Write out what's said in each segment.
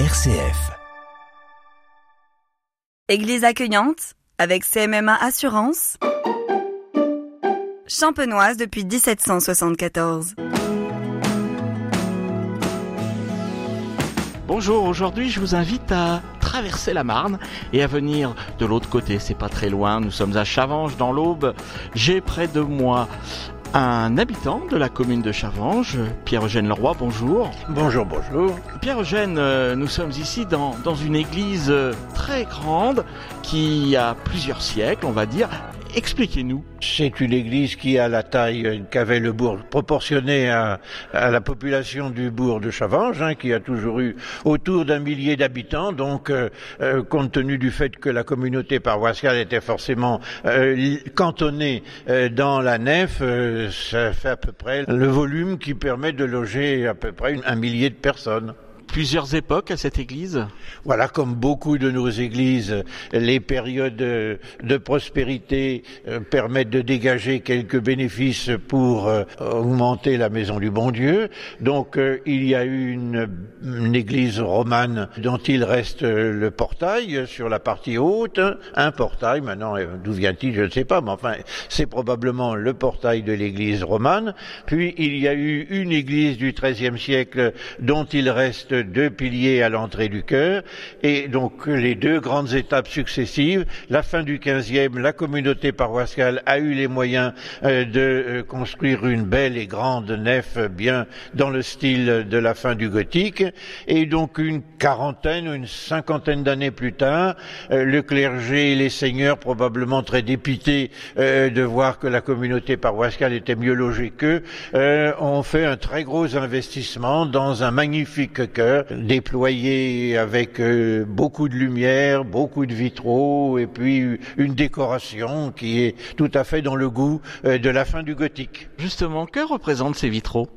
RCF. Église accueillante avec CMMA Assurance. Champenoise depuis 1774. Bonjour, aujourd'hui je vous invite à traverser la Marne et à venir de l'autre côté, c'est pas très loin, nous sommes à Chavanges dans l'Aube. J'ai près de moi un habitant de la commune de Chavanges, Pierre-Eugène Leroy, bonjour. Bonjour, bonjour. Pierre-Eugène, euh, nous sommes ici dans, dans une église euh, très grande qui a plusieurs siècles, on va dire. Expliquez-nous. C'est une église qui a la taille qu'avait le bourg, proportionnée à, la population du bourg de Chavanges, hein, qui a toujours eu autour d'un millier d'habitants. Donc, euh, euh, compte tenu du fait que la communauté paroissiale était forcément euh, cantonnée euh, dans la nef, euh, ça fait à peu près le volume qui permet de loger à peu près un millier de personnes plusieurs époques à cette église Voilà, comme beaucoup de nos églises, les périodes de prospérité euh, permettent de dégager quelques bénéfices pour euh, augmenter la maison du bon Dieu. Donc euh, il y a eu une, une, église romane dont il reste le portail sur la partie haute, un portail, maintenant d'où vient-il, je ne sais pas, mais enfin c'est probablement le portail de l'église romane. Puis il y a eu une église du XIIIe siècle dont il reste deux piliers à l'entrée du chœur, et donc les deux grandes étapes successives, la fin du XVe, la communauté paroissiale a eu les moyens euh, de euh, construire une belle et grande nef bien dans le style de la fin du gothique, et donc une quarantaine une cinquantaine d'années plus tard, euh, le clergé et les seigneurs, probablement très dépités de voir que la communauté paroissiale était mieux logée qu'eux, ont fait un très gros investissement dans un magnifique chœur déployé avec euh, beaucoup de lumière, beaucoup de vitraux et puis une décoration qui est tout à fait dans le goût euh, de la fin du gothique. Justement, que représentent ces vitraux?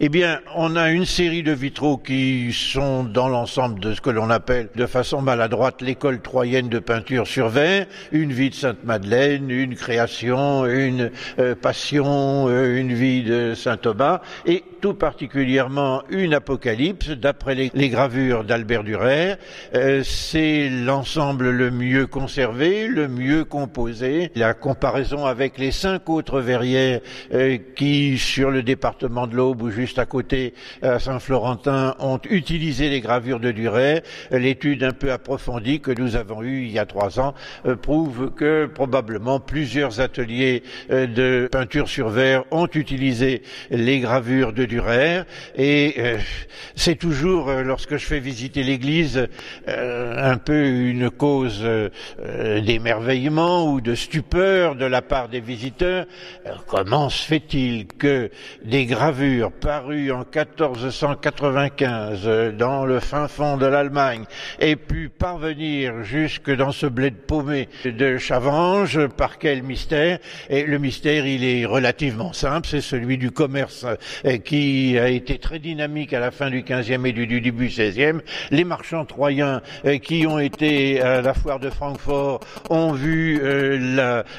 Eh bien, on a une série de vitraux qui sont dans l'ensemble de ce que l'on appelle de façon maladroite l'école troyenne de peinture sur verre, une vie de Sainte-Madeleine, une création, une euh, passion, euh, une vie de Saint Thomas, et tout particulièrement une apocalypse d'après les, gravures d'Albert Durer. Euh, C'est l'ensemble le mieux conservé, le mieux composé. La comparaison avec les cinq autres verrières qui, sur le département de l'Aube, ou juste à côté à Saint-Florentin ont utilisé les gravures de Duret. L'étude un peu approfondie que nous avons eue il y a trois ans euh, prouve que probablement plusieurs ateliers euh, de peinture sur verre ont utilisé les gravures de Durer et euh, c'est toujours lorsque je fais visiter l'église un peu une cause d'émerveillement ou de stupeur de la part des visiteurs. comment se fait-il que des gravures paru en 1495 euh, dans le fin fond de l'Allemagne et pu parvenir jusque dans ce bled paumé de Chavanges, par quel mystère? Et le mystère, il est relativement simple, c'est celui du commerce euh, qui a été très dynamique à la fin du 15e et du, début 16e. Les marchands troyens euh, qui ont été à la foire de Francfort ont vu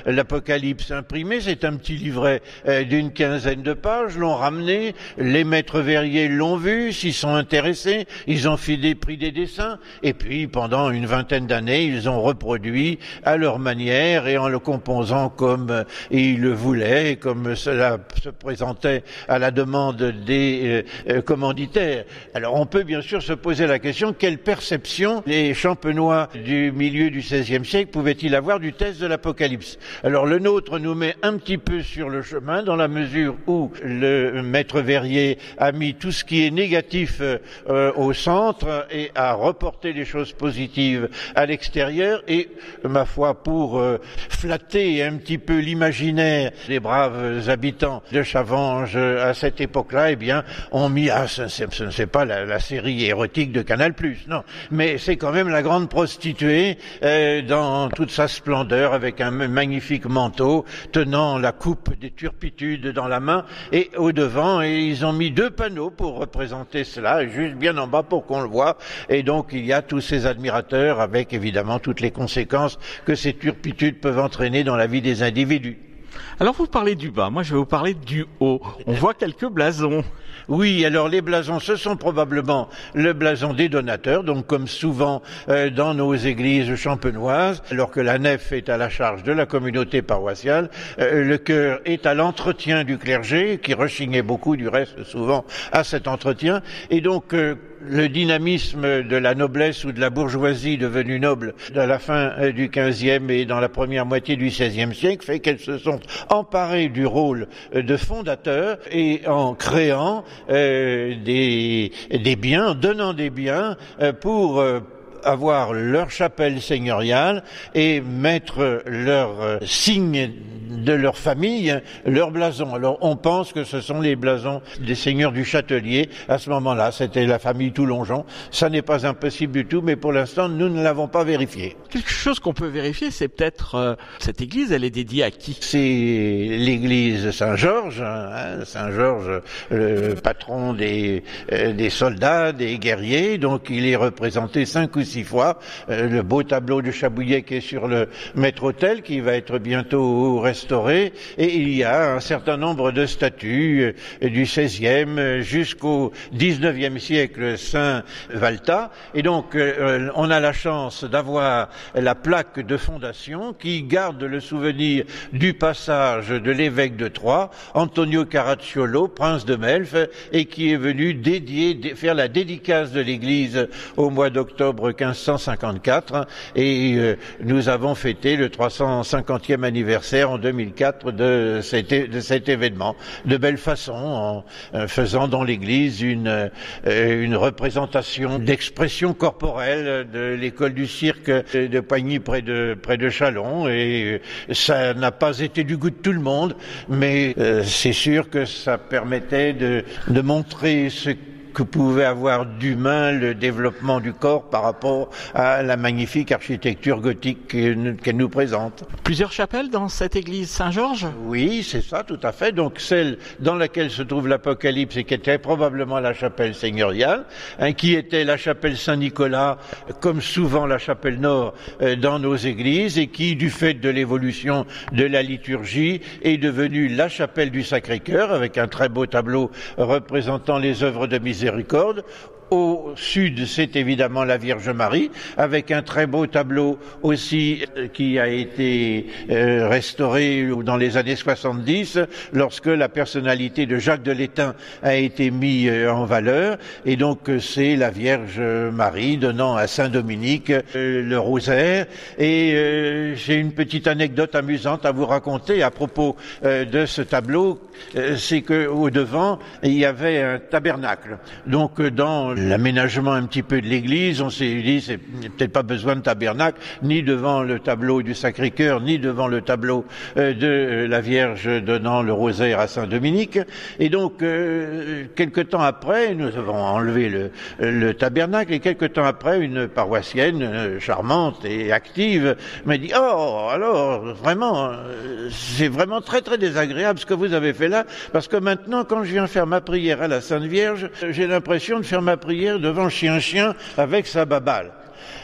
l'Apocalypse imprimé, c'est un petit livret d'une quinzaine de pages, l'ont ramené, les maîtres verriers l'ont vu, s'y sont intéressés, ils ont fait des prix des dessins, et puis pendant une vingtaine d'années, ils ont reproduit à leur manière et en le composant comme ils le voulaient, comme cela se présentait à la demande des euh, commanditaires. Alors on peut bien sûr se poser la question quelle perception les champenois du milieu du XVIe siècle pouvaient-ils avoir du test de l'Apocalypse? Alors le nôtre nous met un petit peu sur le chemin dans la mesure où le maître verrier a mis tout ce qui est négatif euh, au centre et a reporté les choses positives à l'extérieur et, ma foi, pour euh, flatter un petit peu l'imaginaire des braves habitants de Chavanges à cette époque-là, eh bien, on mis, ah, ce n'est pas la, la, série érotique de Canal+, non, mais c'est quand même la grande prostituée euh, dans toute sa splendeur avec un magnifique manteau tenant la coupe des turpitudes dans la main et au devant et ils ont mis deux panneaux pour représenter cela, juste bien en bas pour qu'on le voit. Et donc il y a tous ces admirateurs avec évidemment toutes les conséquences que ces turpitudes peuvent entraîner dans la vie des individus. Alors vous parlez du bas, moi je vais vous parler du haut. On voit quelques blasons. Oui, alors les blasons, ce sont probablement le blason des donateurs, donc comme souvent euh, dans nos églises champenoises, alors que la nef est à la charge de la communauté paroissiale, euh, le cœur est à l'entretien du clergé, qui rechignait beaucoup du reste souvent à cet entretien, et donc euh, le dynamisme de la noblesse ou de la bourgeoisie devenue noble à la fin euh, du XVe et dans la première moitié du XVIe siècle fait qu'elles se sont emparées du rôle euh, de fondateur et en créant euh, des, des, biens, donnant des biens pour avoir leur chapelle seigneuriale et mettre leur signe de leur famille leur blason. Alors on pense que ce sont les blasons des seigneurs du Châtelier. À ce moment-là, c'était la famille Toulongeon. Ça n'est pas impossible du tout, mais pour l'instant, nous ne l'avons pas vérifié. Quelque chose qu'on peut vérifier, c'est peut-être euh, cette église, elle est dédiée à qui? C'est l'église Saint-Georges, hein, Saint-Georges, le patron des, euh, des soldats, des guerriers. Donc il est représenté cinq ou six fois. Euh, le beau tableau de Chabouillet qui est sur le maître-autel, qui va être bientôt restauré et il y a un certain nombre de statues euh, du XVIe jusqu'au XIXe siècle Saint Valta. Et donc, euh, on a la chance d'avoir la plaque de fondation qui garde le souvenir du passage de l'évêque de Troyes, Antonio Caracciolo, prince de Melf, et qui est venu dédier, faire la dédicace de l'église au mois d'octobre 1554. Et euh, nous avons fêté le 350e anniversaire en 2004 de cet, événement de belle façon en faisant dans l'église une, euh, une représentation d'expression corporelle de l'école du cirque de Poigny près de, Chalon et ça n'a pas été du goût de tout le monde mais euh, c'est sûr que ça permettait de montrer ce que pouvait avoir d'humain le développement du corps par rapport à la magnifique architecture gothique qu'elle nous présente. Plusieurs chapelles dans cette église Saint-Georges? Oui, c'est ça, tout à fait. Donc celle dans laquelle se trouve l'Apocalypse et qui était probablement la chapelle seigneuriale, hein, qui était la chapelle Saint-Nicolas, comme souvent la chapelle Nord euh, dans nos églises, et qui, du fait de l'évolution de la liturgie, est devenue la chapelle du Sacré-Cœur, avec un très beau tableau représentant les œuvres de miséricorde miséricorde au sud, c'est évidemment la Vierge Marie, avec un très beau tableau aussi euh, qui a été euh, restauré dans les années 70, lorsque la personnalité de Jacques de l'Étain a été mise euh, en valeur. Et donc c'est la Vierge Marie donnant à Saint Dominique le rosaire. Et j'ai une petite anecdote amusante à vous raconter à propos de ce tableau. c'est que au devant il y avait un tabernacle. Donc dans l'aménagement un petit peu de l'église, on s'est dit c'est peut-être pas besoin de tabernacle, ni devant le tableau du Sacré-Cœur, ni devant le tableau euh, de euh, la Vierge donnant le rosaire à Saint Dominique. Et donc, euh, quelque temps après, nous avons enlevé le, le, tabernacle, et quelque temps après, une paroissienne charmante et active m'a dit Oh, alors, vraiment, c'est vraiment très très désagréable ce que vous avez fait là, parce que maintenant, quand je viens faire ma prière à la Sainte Vierge, j'ai l'impression de faire ma prière devant chien-chien avec sa babale.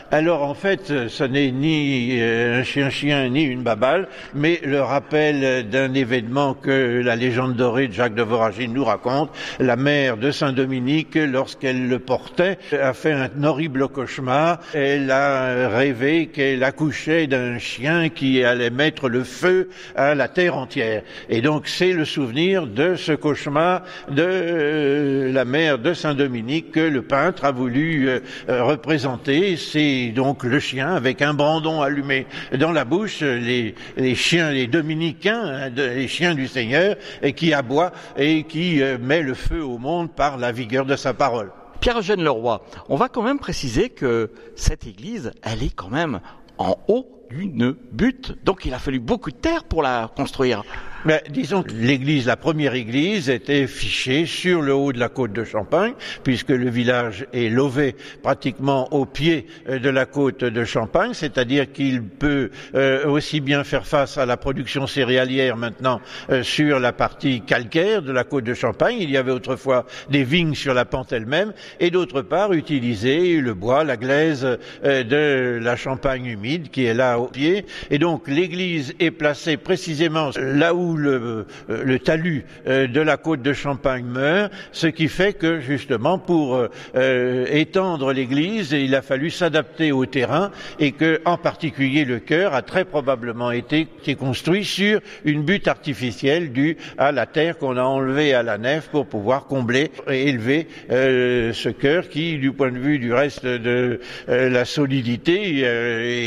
Alors en fait, ce n'est ni euh, un chien-chien ni une babale, mais le rappel d'un événement que la légende dorée de Jacques de Voragine nous raconte. La mère de Saint-Dominique, lorsqu'elle le portait, a fait un horrible cauchemar. Elle a rêvé qu'elle accouchait d'un chien qui allait mettre le feu à la terre entière. Et donc c'est le souvenir de ce cauchemar de euh, la mère de Saint-Dominique que le peintre a voulu euh, représenter. C'est donc le chien avec un brandon allumé dans la bouche, les, chiens, les dominicains, hein, les chiens du Seigneur, et qui aboie et qui euh, met le feu au monde par la vigueur de sa parole. Pierre-Eugène Leroy, on va quand même préciser que cette église, elle est quand même en haut d'une butte. Donc il a fallu beaucoup de terre pour la construire. Mais disons que l'église, la première église, était fichée sur le haut de la côte de Champagne, puisque le village est lové pratiquement au pied euh, de la côte de Champagne, c'est-à-dire qu'il peut euh, aussi bien faire face à la production céréalière maintenant euh, sur la partie calcaire de la côte de Champagne. Il y avait autrefois des vignes sur la pente elle-même, et d'autre part utiliser le bois, la glaise de la Champagne humide qui est là au pied. Et donc l'église est placée précisément là où le, euh, le talus euh, de la côte de Champagne meurt, ce qui fait que justement pour étendre l'église, il a fallu s'adapter au terrain et que en particulier le chœur a très probablement été, construit sur une butte artificielle due à la terre qu'on a enlevée à la nef pour pouvoir combler et élever ce chœur qui, du point de vue du reste de la solidité,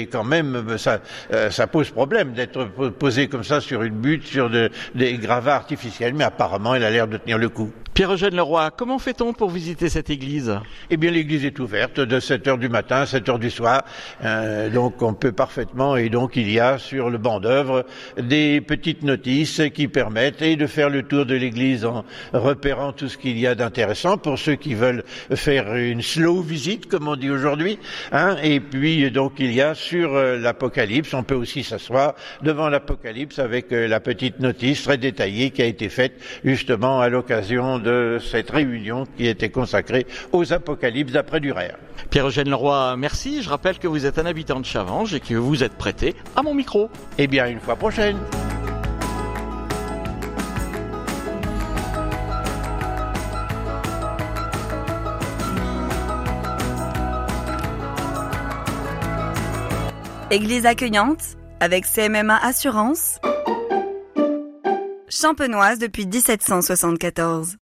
est quand même ça, pose problème d'être posé comme ça sur une butte, des gravats artificiels, mais apparemment, il a l'air de tenir le coup. Pierre-Eugène Leroy, comment fait-on pour visiter cette église? Eh bien, l'église est ouverte de 7 heures du matin à 7 heures du soir, euh, donc on peut parfaitement, et donc il y a sur le banc d'œuvre des petites notices qui permettent et de faire le tour de l'église en repérant tout ce qu'il y a d'intéressant. Pour ceux qui veulent faire une slow visite, comme on dit aujourd'hui, hein, et puis donc il y a sur euh, l'Apocalypse, on peut aussi s'asseoir devant l'Apocalypse avec euh, la petite notice très détaillée qui a été faite justement à l'occasion de cette réunion qui était consacrée aux apocalypses d'après Durer. Pierre-Eugène Leroy, merci. Je rappelle que vous êtes un habitant de Chavanges et que vous êtes prêté à mon micro. Eh bien, une fois prochaine. Église accueillante avec CMMA Assurance. Champenoise depuis 1774.